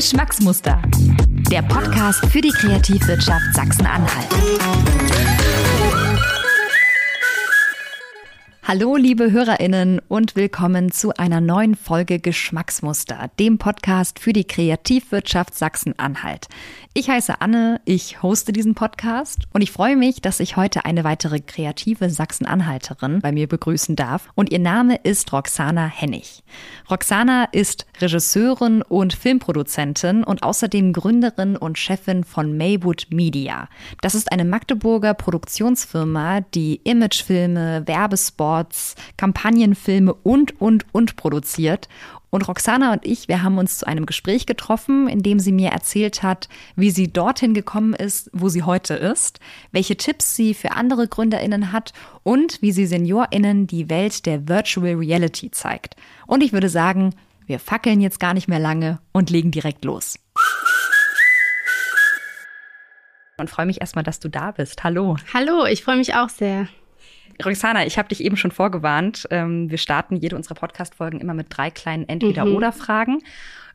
Geschmacksmuster. Der Podcast für die Kreativwirtschaft Sachsen-Anhalt. Hallo, liebe HörerInnen und willkommen zu einer neuen Folge Geschmacksmuster, dem Podcast für die Kreativwirtschaft Sachsen-Anhalt. Ich heiße Anne, ich hoste diesen Podcast und ich freue mich, dass ich heute eine weitere kreative Sachsen-Anhalterin bei mir begrüßen darf. Und ihr Name ist Roxana Hennig. Roxana ist Regisseurin und Filmproduzentin und außerdem Gründerin und Chefin von Maywood Media. Das ist eine Magdeburger Produktionsfirma, die Imagefilme, Werbespots, Kampagnenfilme und, und, und produziert und Roxana und ich, wir haben uns zu einem Gespräch getroffen, in dem sie mir erzählt hat, wie sie dorthin gekommen ist, wo sie heute ist, welche Tipps sie für andere Gründerinnen hat und wie sie Seniorinnen die Welt der Virtual Reality zeigt. Und ich würde sagen, wir fackeln jetzt gar nicht mehr lange und legen direkt los. Und freue mich erstmal, dass du da bist. Hallo. Hallo, ich freue mich auch sehr. Roxana, ich habe dich eben schon vorgewarnt. Ähm, wir starten jede unserer Podcast-Folgen immer mit drei kleinen Entweder-Oder-Fragen. Mhm.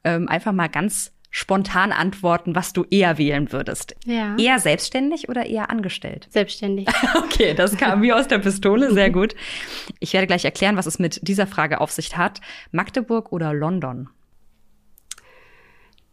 Ähm, einfach mal ganz spontan antworten, was du eher wählen würdest. Ja. Eher selbstständig oder eher angestellt? Selbstständig. okay, das kam wie aus der Pistole, sehr gut. Ich werde gleich erklären, was es mit dieser Frage auf sich hat. Magdeburg oder London?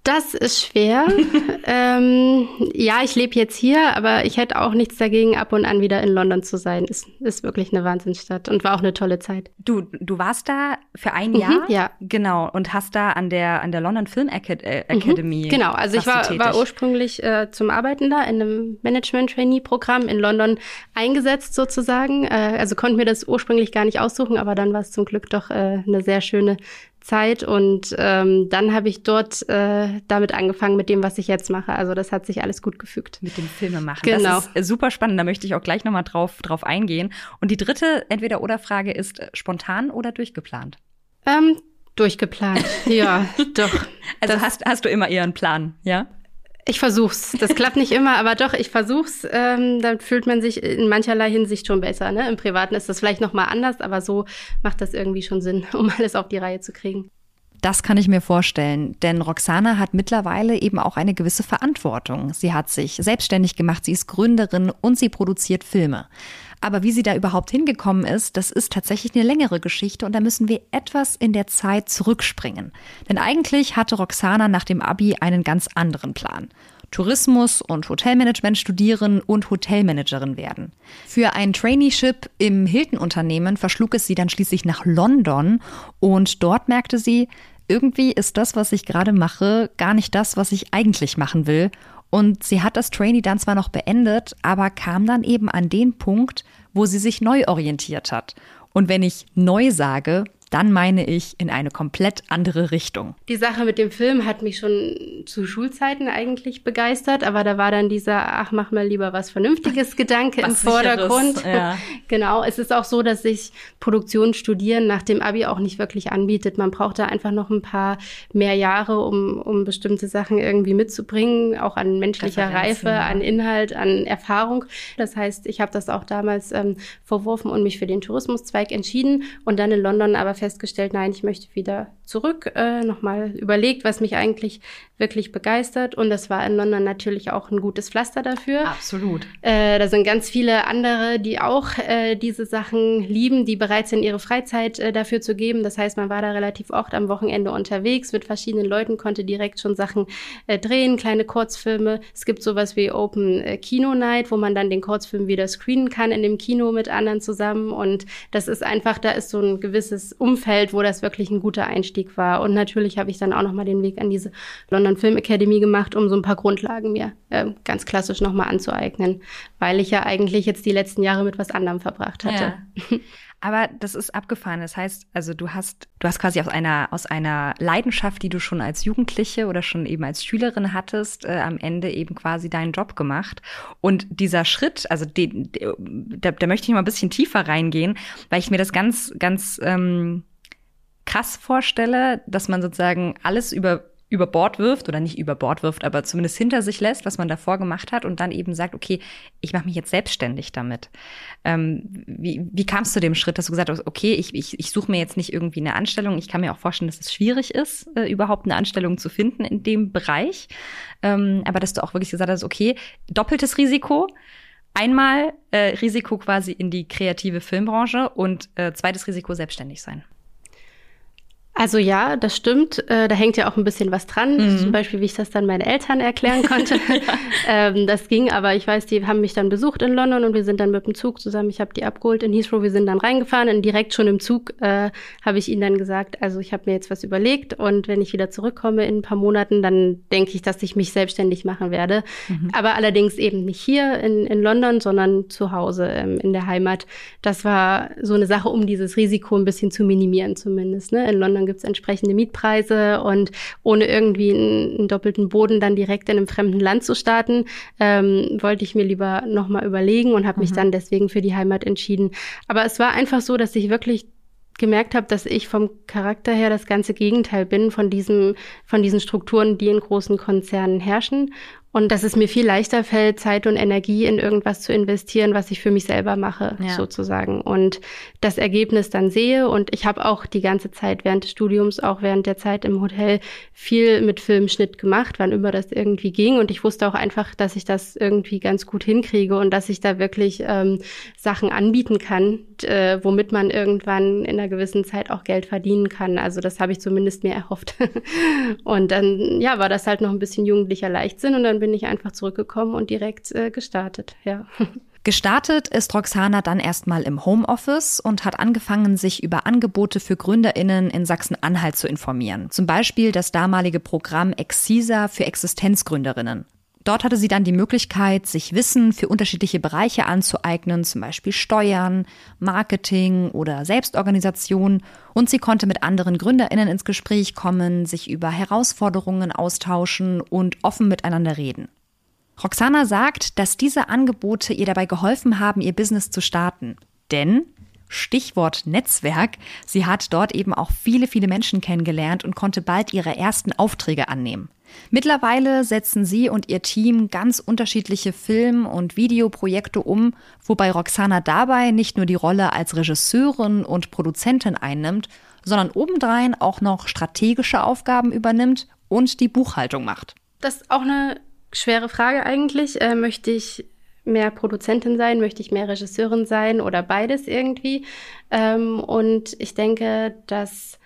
Das ist schwer. ähm, ja, ich lebe jetzt hier, aber ich hätte auch nichts dagegen, ab und an wieder in London zu sein. Ist, ist wirklich eine Wahnsinnsstadt und war auch eine tolle Zeit. Du, du warst da für ein Jahr? Mhm, ja. Genau. Und hast da an der, an der London Film äh, mhm. Academy. Mhm, genau. Also ich war, war ursprünglich äh, zum Arbeiten da in einem Management-Trainee-Programm in London eingesetzt sozusagen. Äh, also konnte mir das ursprünglich gar nicht aussuchen, aber dann war es zum Glück doch äh, eine sehr schöne Zeit und ähm, dann habe ich dort äh, damit angefangen mit dem, was ich jetzt mache. Also das hat sich alles gut gefügt. Mit dem Filmemachen. Genau. Das ist super spannend. Da möchte ich auch gleich nochmal drauf, drauf eingehen. Und die dritte Entweder-Oder-Frage ist äh, spontan oder durchgeplant? Ähm, durchgeplant, ja, doch. Also hast, hast du immer eher einen Plan, ja? Ich versuch's. Das klappt nicht immer, aber doch, ich versuch's. Ähm, dann fühlt man sich in mancherlei Hinsicht schon besser. Ne? Im Privaten ist das vielleicht noch mal anders, aber so macht das irgendwie schon Sinn, um alles auf die Reihe zu kriegen. Das kann ich mir vorstellen, denn Roxana hat mittlerweile eben auch eine gewisse Verantwortung. Sie hat sich selbstständig gemacht, sie ist Gründerin und sie produziert Filme. Aber wie sie da überhaupt hingekommen ist, das ist tatsächlich eine längere Geschichte und da müssen wir etwas in der Zeit zurückspringen. Denn eigentlich hatte Roxana nach dem Abi einen ganz anderen Plan. Tourismus und Hotelmanagement studieren und Hotelmanagerin werden. Für ein Traineeship im Hilton-Unternehmen verschlug es sie dann schließlich nach London und dort merkte sie, irgendwie ist das, was ich gerade mache, gar nicht das, was ich eigentlich machen will und sie hat das Trainee dann zwar noch beendet, aber kam dann eben an den Punkt, wo sie sich neu orientiert hat. Und wenn ich neu sage, dann meine ich in eine komplett andere Richtung. Die Sache mit dem Film hat mich schon zu Schulzeiten eigentlich begeistert, aber da war dann dieser, ach, mach mal lieber was Vernünftiges Gedanke was im Vordergrund. Ja. Genau, es ist auch so, dass sich Produktion studieren nach dem Abi auch nicht wirklich anbietet. Man braucht da einfach noch ein paar mehr Jahre, um, um bestimmte Sachen irgendwie mitzubringen, auch an menschlicher Reife, ja. an Inhalt, an Erfahrung. Das heißt, ich habe das auch damals ähm, verworfen und mich für den Tourismuszweig entschieden und dann in London aber festgestellt, nein, ich möchte wieder zurück, äh, nochmal überlegt, was mich eigentlich wirklich begeistert. Und das war in London natürlich auch ein gutes Pflaster dafür. Absolut. Äh, da sind ganz viele andere, die auch äh, diese Sachen lieben, die bereit sind, ihre Freizeit äh, dafür zu geben. Das heißt, man war da relativ oft am Wochenende unterwegs mit verschiedenen Leuten, konnte direkt schon Sachen äh, drehen, kleine Kurzfilme. Es gibt sowas wie Open äh, Kino Night, wo man dann den Kurzfilm wieder screenen kann in dem Kino mit anderen zusammen. Und das ist einfach, da ist so ein gewisses Umfeld wo das wirklich ein guter Einstieg war. Und natürlich habe ich dann auch nochmal den Weg an diese London Film Academy gemacht, um so ein paar Grundlagen mir äh, ganz klassisch nochmal anzueignen, weil ich ja eigentlich jetzt die letzten Jahre mit was anderem verbracht hatte. Ja. Aber das ist abgefahren. Das heißt, also du hast, du hast quasi aus einer, aus einer Leidenschaft, die du schon als Jugendliche oder schon eben als Schülerin hattest, äh, am Ende eben quasi deinen Job gemacht. Und dieser Schritt, also den, da, da möchte ich mal ein bisschen tiefer reingehen, weil ich mir das ganz, ganz ähm, krass vorstelle, dass man sozusagen alles über über Bord wirft oder nicht über Bord wirft, aber zumindest hinter sich lässt, was man davor gemacht hat und dann eben sagt, okay, ich mache mich jetzt selbstständig damit. Ähm, wie, wie kam es zu dem Schritt, dass du gesagt hast, okay, ich, ich, ich suche mir jetzt nicht irgendwie eine Anstellung. Ich kann mir auch vorstellen, dass es schwierig ist, äh, überhaupt eine Anstellung zu finden in dem Bereich. Ähm, aber dass du auch wirklich gesagt hast, okay, doppeltes Risiko. Einmal äh, Risiko quasi in die kreative Filmbranche und äh, zweites Risiko selbstständig sein. Also ja, das stimmt. Äh, da hängt ja auch ein bisschen was dran. Mhm. Zum Beispiel, wie ich das dann meinen Eltern erklären konnte. ähm, das ging, aber ich weiß, die haben mich dann besucht in London und wir sind dann mit dem Zug zusammen. Ich habe die abgeholt in Heathrow. Wir sind dann reingefahren und direkt schon im Zug äh, habe ich ihnen dann gesagt, also ich habe mir jetzt was überlegt und wenn ich wieder zurückkomme in ein paar Monaten, dann denke ich, dass ich mich selbstständig machen werde. Mhm. Aber allerdings eben nicht hier in, in London, sondern zu Hause ähm, in der Heimat. Das war so eine Sache, um dieses Risiko ein bisschen zu minimieren zumindest. Ne? In London dann gibt es entsprechende Mietpreise und ohne irgendwie einen, einen, doppelten Boden dann direkt in einem fremden Land zu starten, ähm, wollte ich mir lieber nochmal überlegen und habe mich mhm. dann deswegen für die Heimat entschieden. Aber es war einfach so, dass ich wirklich gemerkt habe, dass ich vom Charakter her das ganze Gegenteil bin von diesem, von diesen Strukturen, die in großen Konzernen herrschen und dass es mir viel leichter fällt, Zeit und Energie in irgendwas zu investieren, was ich für mich selber mache, ja. sozusagen. Und das Ergebnis dann sehe. Und ich habe auch die ganze Zeit während des Studiums, auch während der Zeit im Hotel, viel mit Filmschnitt gemacht, wann immer das irgendwie ging. Und ich wusste auch einfach, dass ich das irgendwie ganz gut hinkriege und dass ich da wirklich ähm, Sachen anbieten kann, äh, womit man irgendwann in einer gewissen Zeit auch Geld verdienen kann. Also das habe ich zumindest mir erhofft. und dann, ja, war das halt noch ein bisschen jugendlicher Leichtsinn und dann bin ich einfach zurückgekommen und direkt äh, gestartet, ja. Gestartet ist Roxana dann erstmal im Homeoffice und hat angefangen, sich über Angebote für GründerInnen in Sachsen-Anhalt zu informieren. Zum Beispiel das damalige Programm Exisa für Existenzgründerinnen. Dort hatte sie dann die Möglichkeit, sich Wissen für unterschiedliche Bereiche anzueignen, zum Beispiel Steuern, Marketing oder Selbstorganisation. Und sie konnte mit anderen GründerInnen ins Gespräch kommen, sich über Herausforderungen austauschen und offen miteinander reden. Roxana sagt, dass diese Angebote ihr dabei geholfen haben, ihr Business zu starten. Denn, Stichwort Netzwerk, sie hat dort eben auch viele, viele Menschen kennengelernt und konnte bald ihre ersten Aufträge annehmen. Mittlerweile setzen sie und ihr Team ganz unterschiedliche Film- und Videoprojekte um, wobei Roxana dabei nicht nur die Rolle als Regisseurin und Produzentin einnimmt, sondern obendrein auch noch strategische Aufgaben übernimmt und die Buchhaltung macht. Das ist auch eine schwere Frage eigentlich. Äh, möchte ich mehr Produzentin sein? Möchte ich mehr Regisseurin sein oder beides irgendwie? Ähm, und ich denke, dass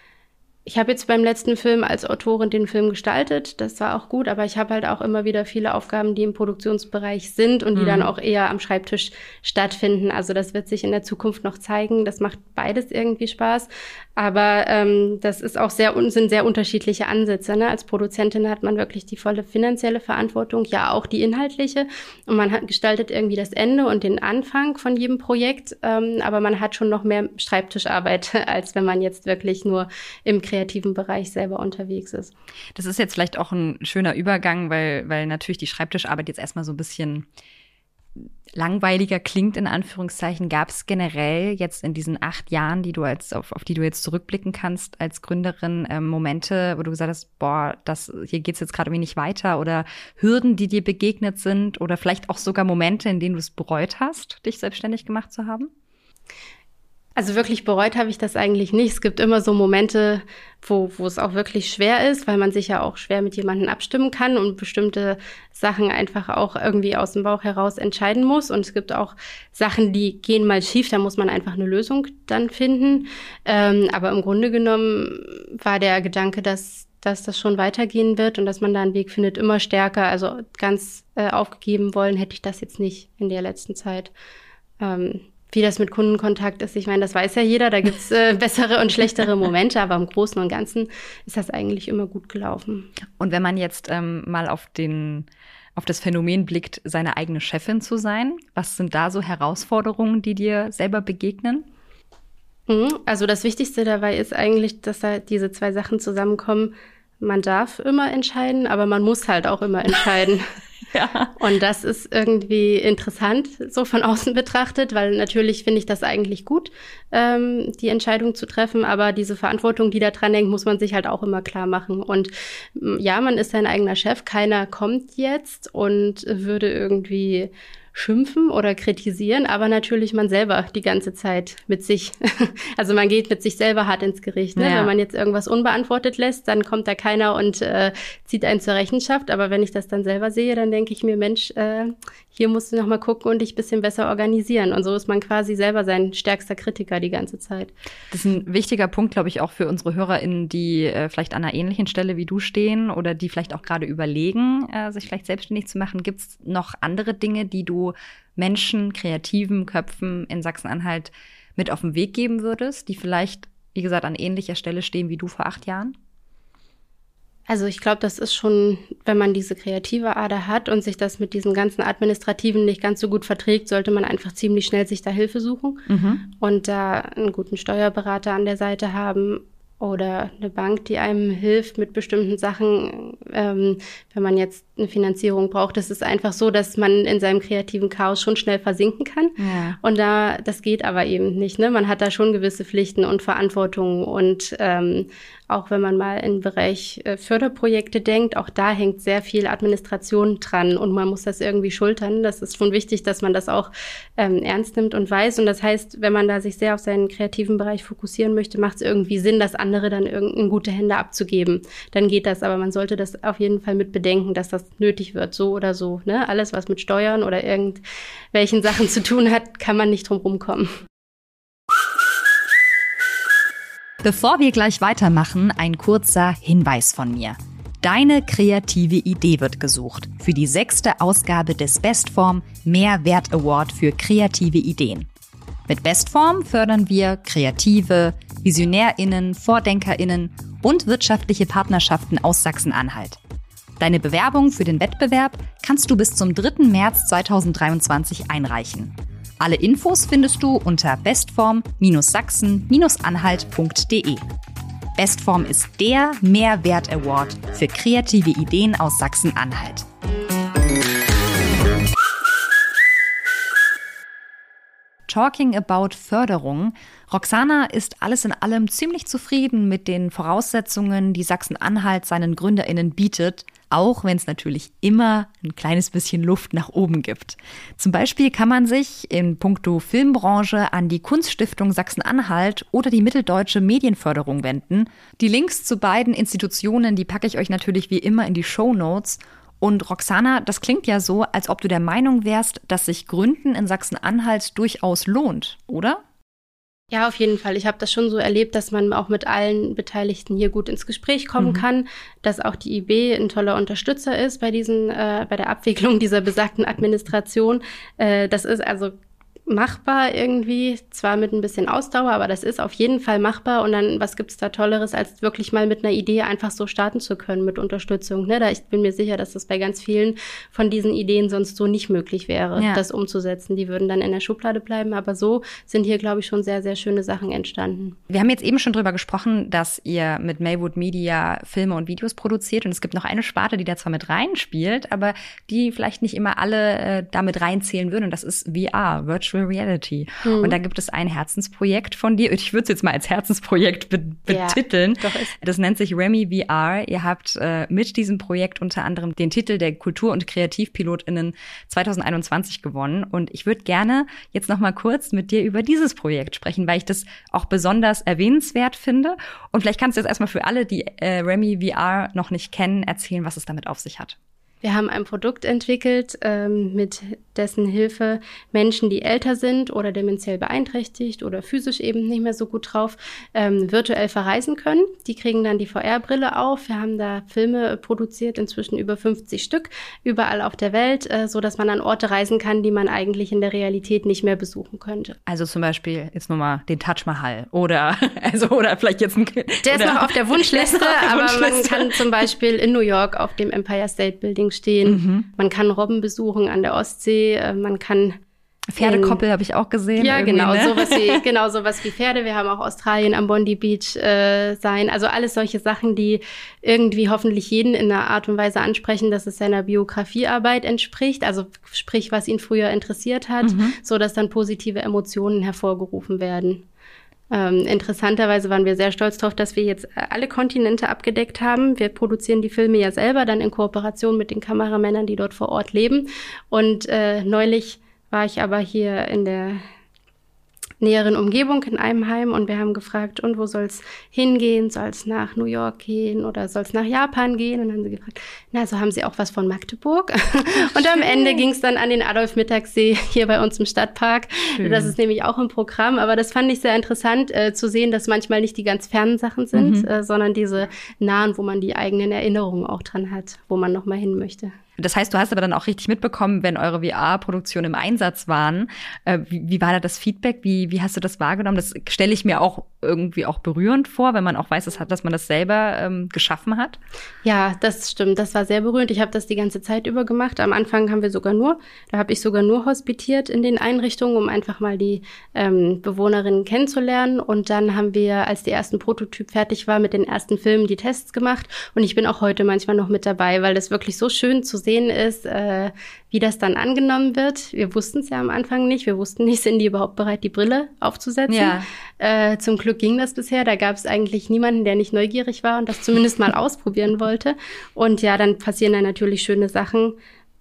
ich habe jetzt beim letzten Film als Autorin den Film gestaltet, das war auch gut, aber ich habe halt auch immer wieder viele Aufgaben, die im Produktionsbereich sind und die mhm. dann auch eher am Schreibtisch stattfinden. Also das wird sich in der Zukunft noch zeigen. Das macht beides irgendwie Spaß. Aber ähm, das ist auch sehr sind sehr unterschiedliche Ansätze. Ne? Als Produzentin hat man wirklich die volle finanzielle Verantwortung, ja auch die inhaltliche. Und man hat gestaltet irgendwie das Ende und den Anfang von jedem Projekt. Ähm, aber man hat schon noch mehr Schreibtischarbeit, als wenn man jetzt wirklich nur im kreativen Bereich selber unterwegs ist. Das ist jetzt vielleicht auch ein schöner Übergang, weil, weil natürlich die Schreibtischarbeit jetzt erstmal so ein bisschen langweiliger klingt, in Anführungszeichen, gab es generell jetzt in diesen acht Jahren, die du als, auf, auf die du jetzt zurückblicken kannst als Gründerin, äh, Momente, wo du gesagt hast, boah, das, hier geht's jetzt gerade nicht weiter oder Hürden, die dir begegnet sind oder vielleicht auch sogar Momente, in denen du es bereut hast, dich selbstständig gemacht zu haben? Also wirklich bereut habe ich das eigentlich nicht. Es gibt immer so Momente, wo, wo es auch wirklich schwer ist, weil man sich ja auch schwer mit jemandem abstimmen kann und bestimmte Sachen einfach auch irgendwie aus dem Bauch heraus entscheiden muss. Und es gibt auch Sachen, die gehen mal schief, da muss man einfach eine Lösung dann finden. Ähm, aber im Grunde genommen war der Gedanke, dass, dass das schon weitergehen wird und dass man da einen Weg findet, immer stärker. Also ganz äh, aufgegeben wollen hätte ich das jetzt nicht in der letzten Zeit. Ähm, wie das mit Kundenkontakt ist. Ich meine, das weiß ja jeder, da gibt's äh, bessere und schlechtere Momente, aber im Großen und Ganzen ist das eigentlich immer gut gelaufen. Und wenn man jetzt ähm, mal auf den auf das Phänomen blickt, seine eigene Chefin zu sein, was sind da so Herausforderungen, die dir selber begegnen? Mhm. Also das Wichtigste dabei ist eigentlich, dass da diese zwei Sachen zusammenkommen. Man darf immer entscheiden, aber man muss halt auch immer entscheiden. Ja. Und das ist irgendwie interessant, so von außen betrachtet, weil natürlich finde ich das eigentlich gut, ähm, die Entscheidung zu treffen, aber diese Verantwortung, die da dran hängt, muss man sich halt auch immer klar machen. Und ja, man ist sein eigener Chef, keiner kommt jetzt und würde irgendwie schimpfen oder kritisieren, aber natürlich man selber die ganze Zeit mit sich. Also man geht mit sich selber hart ins Gericht. Ne? Ja. Wenn man jetzt irgendwas unbeantwortet lässt, dann kommt da keiner und äh, zieht einen zur Rechenschaft. Aber wenn ich das dann selber sehe, dann denke ich mir, Mensch, äh, hier musst du noch mal gucken und dich bisschen besser organisieren. Und so ist man quasi selber sein stärkster Kritiker die ganze Zeit. Das ist ein wichtiger Punkt, glaube ich, auch für unsere HörerInnen, die äh, vielleicht an einer ähnlichen Stelle wie du stehen oder die vielleicht auch gerade überlegen, äh, sich vielleicht selbstständig zu machen. Gibt es noch andere Dinge, die du Menschen, kreativen Köpfen in Sachsen-Anhalt mit auf den Weg geben würdest, die vielleicht, wie gesagt, an ähnlicher Stelle stehen wie du vor acht Jahren? Also ich glaube, das ist schon, wenn man diese kreative Ader hat und sich das mit diesem ganzen Administrativen nicht ganz so gut verträgt, sollte man einfach ziemlich schnell sich da Hilfe suchen mhm. und da einen guten Steuerberater an der Seite haben oder eine Bank, die einem hilft mit bestimmten Sachen, ähm, wenn man jetzt eine Finanzierung braucht. Das ist einfach so, dass man in seinem kreativen Chaos schon schnell versinken kann. Ja. Und da, das geht aber eben nicht. Ne? Man hat da schon gewisse Pflichten und Verantwortungen und ähm, auch wenn man mal im Bereich äh, Förderprojekte denkt, auch da hängt sehr viel Administration dran und man muss das irgendwie schultern. Das ist schon wichtig, dass man das auch ähm, ernst nimmt und weiß. Und das heißt, wenn man da sich sehr auf seinen kreativen Bereich fokussieren möchte, macht es irgendwie Sinn, das andere dann in gute Hände abzugeben. Dann geht das, aber man sollte das auf jeden Fall mit bedenken, dass das nötig wird, so oder so. Ne? Alles, was mit Steuern oder irgendwelchen Sachen zu tun hat, kann man nicht drum rumkommen. Bevor wir gleich weitermachen, ein kurzer Hinweis von mir. Deine kreative Idee wird gesucht für die sechste Ausgabe des Bestform Mehrwert Award für kreative Ideen. Mit Bestform fördern wir Kreative, VisionärInnen, VordenkerInnen und wirtschaftliche Partnerschaften aus Sachsen-Anhalt. Deine Bewerbung für den Wettbewerb kannst du bis zum 3. März 2023 einreichen. Alle Infos findest du unter bestform-sachsen-anhalt.de. Bestform ist der Mehrwert Award für kreative Ideen aus Sachsen-Anhalt. Talking about Förderung. Roxana ist alles in allem ziemlich zufrieden mit den Voraussetzungen, die Sachsen-Anhalt seinen GründerInnen bietet auch wenn es natürlich immer ein kleines bisschen Luft nach oben gibt. Zum Beispiel kann man sich in puncto Filmbranche an die Kunststiftung Sachsen-Anhalt oder die Mitteldeutsche Medienförderung wenden. Die Links zu beiden Institutionen, die packe ich euch natürlich wie immer in die Show Notes. Und Roxana, das klingt ja so, als ob du der Meinung wärst, dass sich Gründen in Sachsen-Anhalt durchaus lohnt, oder? Ja, auf jeden Fall. Ich habe das schon so erlebt, dass man auch mit allen Beteiligten hier gut ins Gespräch kommen mhm. kann, dass auch die IB ein toller Unterstützer ist bei diesen, äh, bei der Abwicklung dieser besagten Administration. Äh, das ist also machbar irgendwie, zwar mit ein bisschen Ausdauer, aber das ist auf jeden Fall machbar. Und dann, was gibt's da Tolleres, als wirklich mal mit einer Idee einfach so starten zu können mit Unterstützung? Ne? Da ich bin mir sicher, dass das bei ganz vielen von diesen Ideen sonst so nicht möglich wäre, ja. das umzusetzen. Die würden dann in der Schublade bleiben. Aber so sind hier, glaube ich, schon sehr, sehr schöne Sachen entstanden. Wir haben jetzt eben schon drüber gesprochen, dass ihr mit Maywood Media Filme und Videos produziert. Und es gibt noch eine Sparte, die da zwar mit reinspielt, aber die vielleicht nicht immer alle äh, damit reinzählen würden. Und das ist VR, Virtual Virtual Reality. Mhm. Und da gibt es ein Herzensprojekt von dir. Ich würde es jetzt mal als Herzensprojekt be betiteln. Ja, das nennt sich Remy VR. Ihr habt äh, mit diesem Projekt unter anderem den Titel der Kultur- und KreativpilotInnen 2021 gewonnen. Und ich würde gerne jetzt noch mal kurz mit dir über dieses Projekt sprechen, weil ich das auch besonders erwähnenswert finde. Und vielleicht kannst du jetzt erstmal für alle, die äh, Remy VR noch nicht kennen, erzählen, was es damit auf sich hat. Wir haben ein Produkt entwickelt, ähm, mit dessen Hilfe Menschen, die älter sind oder dementiell beeinträchtigt oder physisch eben nicht mehr so gut drauf, ähm, virtuell verreisen können. Die kriegen dann die VR-Brille auf. Wir haben da Filme produziert, inzwischen über 50 Stück, überall auf der Welt, äh, so dass man an Orte reisen kann, die man eigentlich in der Realität nicht mehr besuchen könnte. Also zum Beispiel jetzt nur mal den Taj Mahal oder also oder vielleicht jetzt ein Der ist noch auf der Wunschliste, aber man kann zum Beispiel in New York auf dem Empire State Building stehen. Mhm. Man kann Robben besuchen an der Ostsee. Äh, man kann Pferdekoppel habe ich auch gesehen. Ja, genau, ne? sowas wie, genau, sowas wie Pferde. Wir haben auch Australien am Bondi Beach äh, sein. Also alles solche Sachen, die irgendwie hoffentlich jeden in einer Art und Weise ansprechen, dass es seiner Biografiearbeit entspricht. Also sprich, was ihn früher interessiert hat, mhm. so dass dann positive Emotionen hervorgerufen werden. Ähm, interessanterweise waren wir sehr stolz darauf, dass wir jetzt alle Kontinente abgedeckt haben. Wir produzieren die Filme ja selber, dann in Kooperation mit den Kameramännern, die dort vor Ort leben. Und äh, neulich war ich aber hier in der näheren Umgebung in einem Heim und wir haben gefragt, und wo soll es hingehen? Soll es nach New York gehen oder soll es nach Japan gehen? Und dann haben sie gefragt, na, so haben sie auch was von Magdeburg. und am Ende ging es dann an den Adolf-Mittagssee hier bei uns im Stadtpark. Schön. Das ist nämlich auch im Programm, aber das fand ich sehr interessant äh, zu sehen, dass manchmal nicht die ganz fernen Sachen sind, mhm. äh, sondern diese nahen, wo man die eigenen Erinnerungen auch dran hat, wo man nochmal hin möchte. Das heißt, du hast aber dann auch richtig mitbekommen, wenn eure VR-Produktionen im Einsatz waren. Äh, wie, wie, war da das Feedback? Wie, wie hast du das wahrgenommen? Das stelle ich mir auch irgendwie auch berührend vor, wenn man auch weiß, dass, dass man das selber ähm, geschaffen hat. Ja, das stimmt. Das war sehr berührend. Ich habe das die ganze Zeit über gemacht. Am Anfang haben wir sogar nur, da habe ich sogar nur hospitiert in den Einrichtungen, um einfach mal die ähm, Bewohnerinnen kennenzulernen. Und dann haben wir, als die ersten Prototyp fertig war, mit den ersten Filmen die Tests gemacht. Und ich bin auch heute manchmal noch mit dabei, weil das wirklich so schön zu sehen ist, äh, wie das dann angenommen wird. Wir wussten es ja am Anfang nicht. Wir wussten nicht, sind die überhaupt bereit, die Brille aufzusetzen. Ja. Äh, zum Glück ging das bisher. Da gab es eigentlich niemanden, der nicht neugierig war und das zumindest mal ausprobieren wollte. Und ja, dann passieren da natürlich schöne Sachen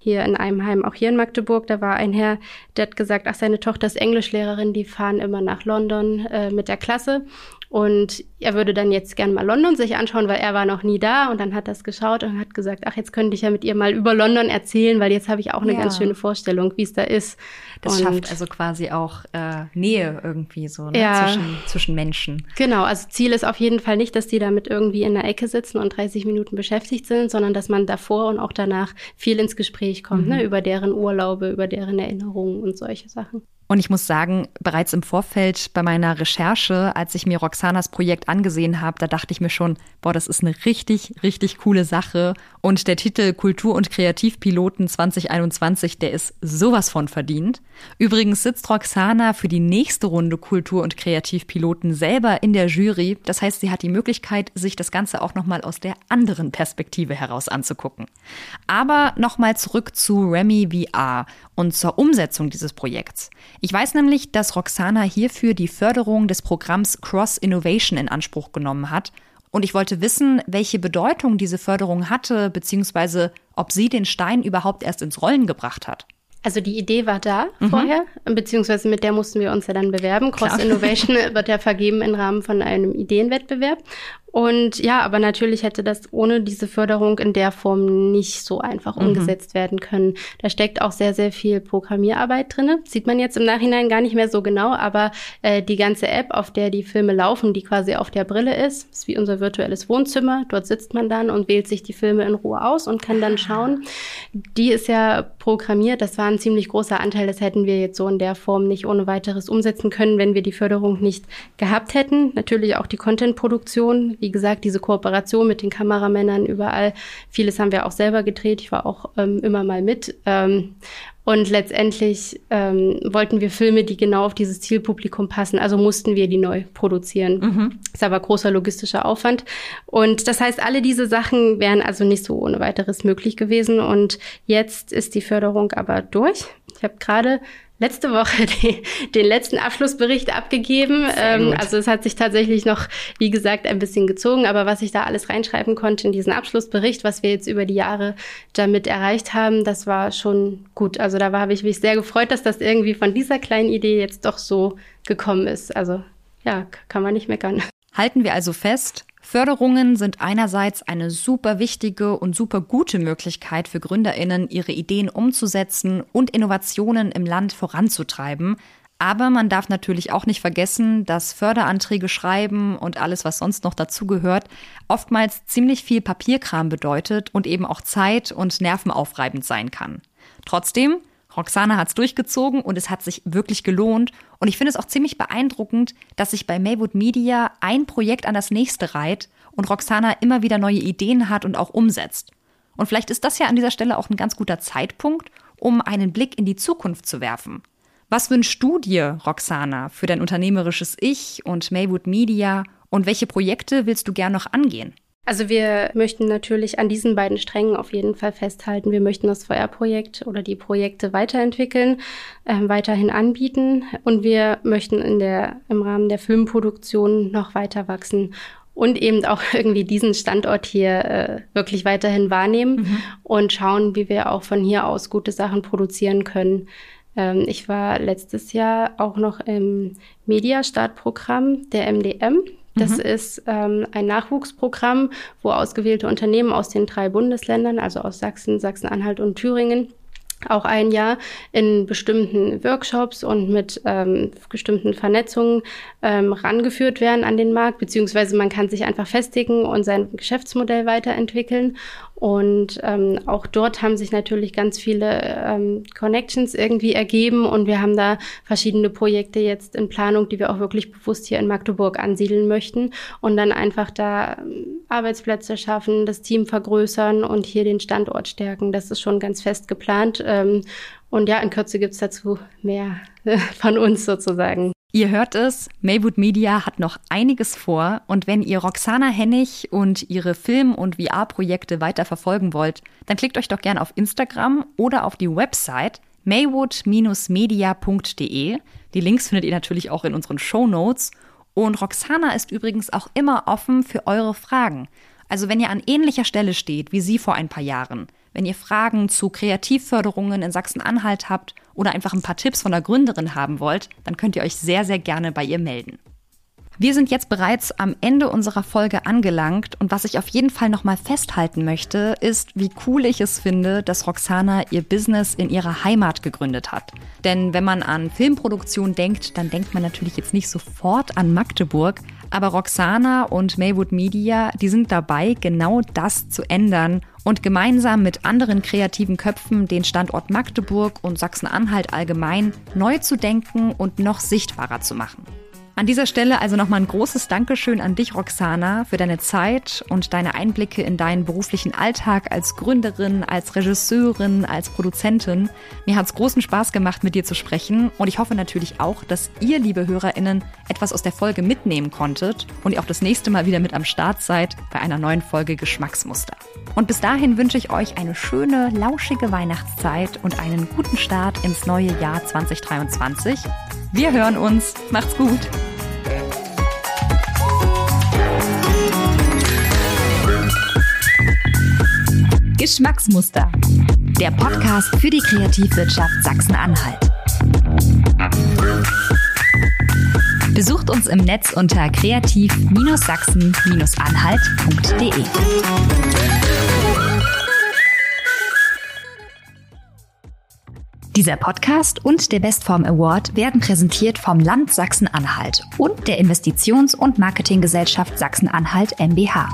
hier in einem Heim, auch hier in Magdeburg. Da war ein Herr, der hat gesagt, ach, seine Tochter ist Englischlehrerin, die fahren immer nach London äh, mit der Klasse. Und er würde dann jetzt gern mal London sich anschauen, weil er war noch nie da und dann hat das geschaut und hat gesagt, ach, jetzt könnte ich ja mit ihr mal über London erzählen, weil jetzt habe ich auch eine ja. ganz schöne Vorstellung, wie es da ist. Das und schafft also quasi auch äh, Nähe irgendwie so ne? ja. zwischen, zwischen Menschen. Genau, also Ziel ist auf jeden Fall nicht, dass die damit irgendwie in der Ecke sitzen und 30 Minuten beschäftigt sind, sondern dass man davor und auch danach viel ins Gespräch kommt, mhm. ne? über deren Urlaube, über deren Erinnerungen und solche Sachen. Und ich muss sagen, bereits im Vorfeld bei meiner Recherche, als ich mir Roxanas Projekt angesehen habe, da dachte ich mir schon, boah, das ist eine richtig, richtig coole Sache. Und der Titel Kultur- und Kreativpiloten 2021, der ist sowas von verdient. Übrigens sitzt Roxana für die nächste Runde Kultur- und Kreativpiloten selber in der Jury. Das heißt, sie hat die Möglichkeit, sich das Ganze auch nochmal aus der anderen Perspektive heraus anzugucken. Aber nochmal zurück zu Remy VR und zur Umsetzung dieses Projekts. Ich weiß nämlich, dass Roxana hierfür die Förderung des Programms Cross Innovation in Anspruch genommen hat. Und ich wollte wissen, welche Bedeutung diese Förderung hatte, beziehungsweise ob sie den Stein überhaupt erst ins Rollen gebracht hat. Also die Idee war da mhm. vorher, beziehungsweise mit der mussten wir uns ja dann bewerben. Cross Innovation wird ja vergeben im Rahmen von einem Ideenwettbewerb. Und ja, aber natürlich hätte das ohne diese Förderung in der Form nicht so einfach mhm. umgesetzt werden können. Da steckt auch sehr, sehr viel Programmierarbeit drinne. Sieht man jetzt im Nachhinein gar nicht mehr so genau, aber äh, die ganze App, auf der die Filme laufen, die quasi auf der Brille ist, ist wie unser virtuelles Wohnzimmer. Dort sitzt man dann und wählt sich die Filme in Ruhe aus und kann dann schauen. Die ist ja programmiert. Das war ein ziemlich großer Anteil. Das hätten wir jetzt so in der Form nicht ohne weiteres umsetzen können, wenn wir die Förderung nicht gehabt hätten. Natürlich auch die Content-Produktion wie gesagt, diese Kooperation mit den Kameramännern überall. Vieles haben wir auch selber gedreht. Ich war auch ähm, immer mal mit. Ähm, und letztendlich ähm, wollten wir Filme, die genau auf dieses Zielpublikum passen. Also mussten wir die neu produzieren. Mhm. Ist aber großer logistischer Aufwand. Und das heißt, alle diese Sachen wären also nicht so ohne weiteres möglich gewesen. Und jetzt ist die Förderung aber durch. Ich habe gerade letzte Woche die, den letzten Abschlussbericht abgegeben. Ähm, also es hat sich tatsächlich noch, wie gesagt, ein bisschen gezogen. Aber was ich da alles reinschreiben konnte in diesen Abschlussbericht, was wir jetzt über die Jahre damit erreicht haben, das war schon gut. Also da habe ich mich sehr gefreut, dass das irgendwie von dieser kleinen Idee jetzt doch so gekommen ist. Also ja, kann man nicht meckern. Halten wir also fest, Förderungen sind einerseits eine super wichtige und super gute Möglichkeit für Gründerinnen, ihre Ideen umzusetzen und Innovationen im Land voranzutreiben. Aber man darf natürlich auch nicht vergessen, dass Förderanträge schreiben und alles, was sonst noch dazugehört, oftmals ziemlich viel Papierkram bedeutet und eben auch zeit- und nervenaufreibend sein kann. Trotzdem, Roxana hat es durchgezogen und es hat sich wirklich gelohnt. Und ich finde es auch ziemlich beeindruckend, dass sich bei Maywood Media ein Projekt an das nächste reiht und Roxana immer wieder neue Ideen hat und auch umsetzt. Und vielleicht ist das ja an dieser Stelle auch ein ganz guter Zeitpunkt, um einen Blick in die Zukunft zu werfen. Was wünschst du dir, Roxana, für dein unternehmerisches Ich und Maywood Media und welche Projekte willst du gern noch angehen? Also wir möchten natürlich an diesen beiden Strängen auf jeden Fall festhalten. Wir möchten das VR-Projekt oder die Projekte weiterentwickeln, äh, weiterhin anbieten und wir möchten in der, im Rahmen der Filmproduktion noch weiter wachsen und eben auch irgendwie diesen Standort hier äh, wirklich weiterhin wahrnehmen mhm. und schauen, wie wir auch von hier aus gute Sachen produzieren können. Ähm, ich war letztes Jahr auch noch im Media-Startprogramm der MDM. Das mhm. ist ähm, ein Nachwuchsprogramm, wo ausgewählte Unternehmen aus den drei Bundesländern, also aus Sachsen, Sachsen-Anhalt und Thüringen, auch ein Jahr in bestimmten Workshops und mit ähm, bestimmten Vernetzungen ähm, rangeführt werden an den Markt, beziehungsweise man kann sich einfach festigen und sein Geschäftsmodell weiterentwickeln. Und ähm, auch dort haben sich natürlich ganz viele ähm, Connections irgendwie ergeben und wir haben da verschiedene Projekte jetzt in Planung, die wir auch wirklich bewusst hier in Magdeburg ansiedeln möchten und dann einfach da ähm, Arbeitsplätze schaffen, das Team vergrößern und hier den Standort stärken. Das ist schon ganz fest geplant. Ähm, und ja, in Kürze gibt's dazu mehr von uns sozusagen. Ihr hört es, Maywood Media hat noch einiges vor und wenn ihr Roxana Hennig und ihre Film- und VR-Projekte weiter verfolgen wollt, dann klickt euch doch gerne auf Instagram oder auf die Website maywood-media.de. Die Links findet ihr natürlich auch in unseren Show Notes. Und Roxana ist übrigens auch immer offen für eure Fragen. Also wenn ihr an ähnlicher Stelle steht wie sie vor ein paar Jahren, wenn ihr Fragen zu Kreativförderungen in Sachsen-Anhalt habt oder einfach ein paar Tipps von der Gründerin haben wollt, dann könnt ihr euch sehr, sehr gerne bei ihr melden. Wir sind jetzt bereits am Ende unserer Folge angelangt und was ich auf jeden Fall nochmal festhalten möchte, ist, wie cool ich es finde, dass Roxana ihr Business in ihrer Heimat gegründet hat. Denn wenn man an Filmproduktion denkt, dann denkt man natürlich jetzt nicht sofort an Magdeburg, aber Roxana und Maywood Media, die sind dabei, genau das zu ändern und gemeinsam mit anderen kreativen Köpfen den Standort Magdeburg und Sachsen-Anhalt allgemein neu zu denken und noch sichtbarer zu machen. An dieser Stelle also nochmal ein großes Dankeschön an dich, Roxana, für deine Zeit und deine Einblicke in deinen beruflichen Alltag als Gründerin, als Regisseurin, als Produzentin. Mir hat es großen Spaß gemacht, mit dir zu sprechen und ich hoffe natürlich auch, dass ihr, liebe HörerInnen, etwas aus der Folge mitnehmen konntet und ihr auch das nächste Mal wieder mit am Start seid bei einer neuen Folge Geschmacksmuster. Und bis dahin wünsche ich euch eine schöne, lauschige Weihnachtszeit und einen guten Start ins neue Jahr 2023. Wir hören uns. Macht's gut. Geschmacksmuster. Der Podcast für die Kreativwirtschaft Sachsen-Anhalt. Besucht uns im Netz unter kreativ-sachsen-anhalt.de. Dieser Podcast und der Bestform Award werden präsentiert vom Land Sachsen-Anhalt und der Investitions- und Marketinggesellschaft Sachsen-Anhalt MBH.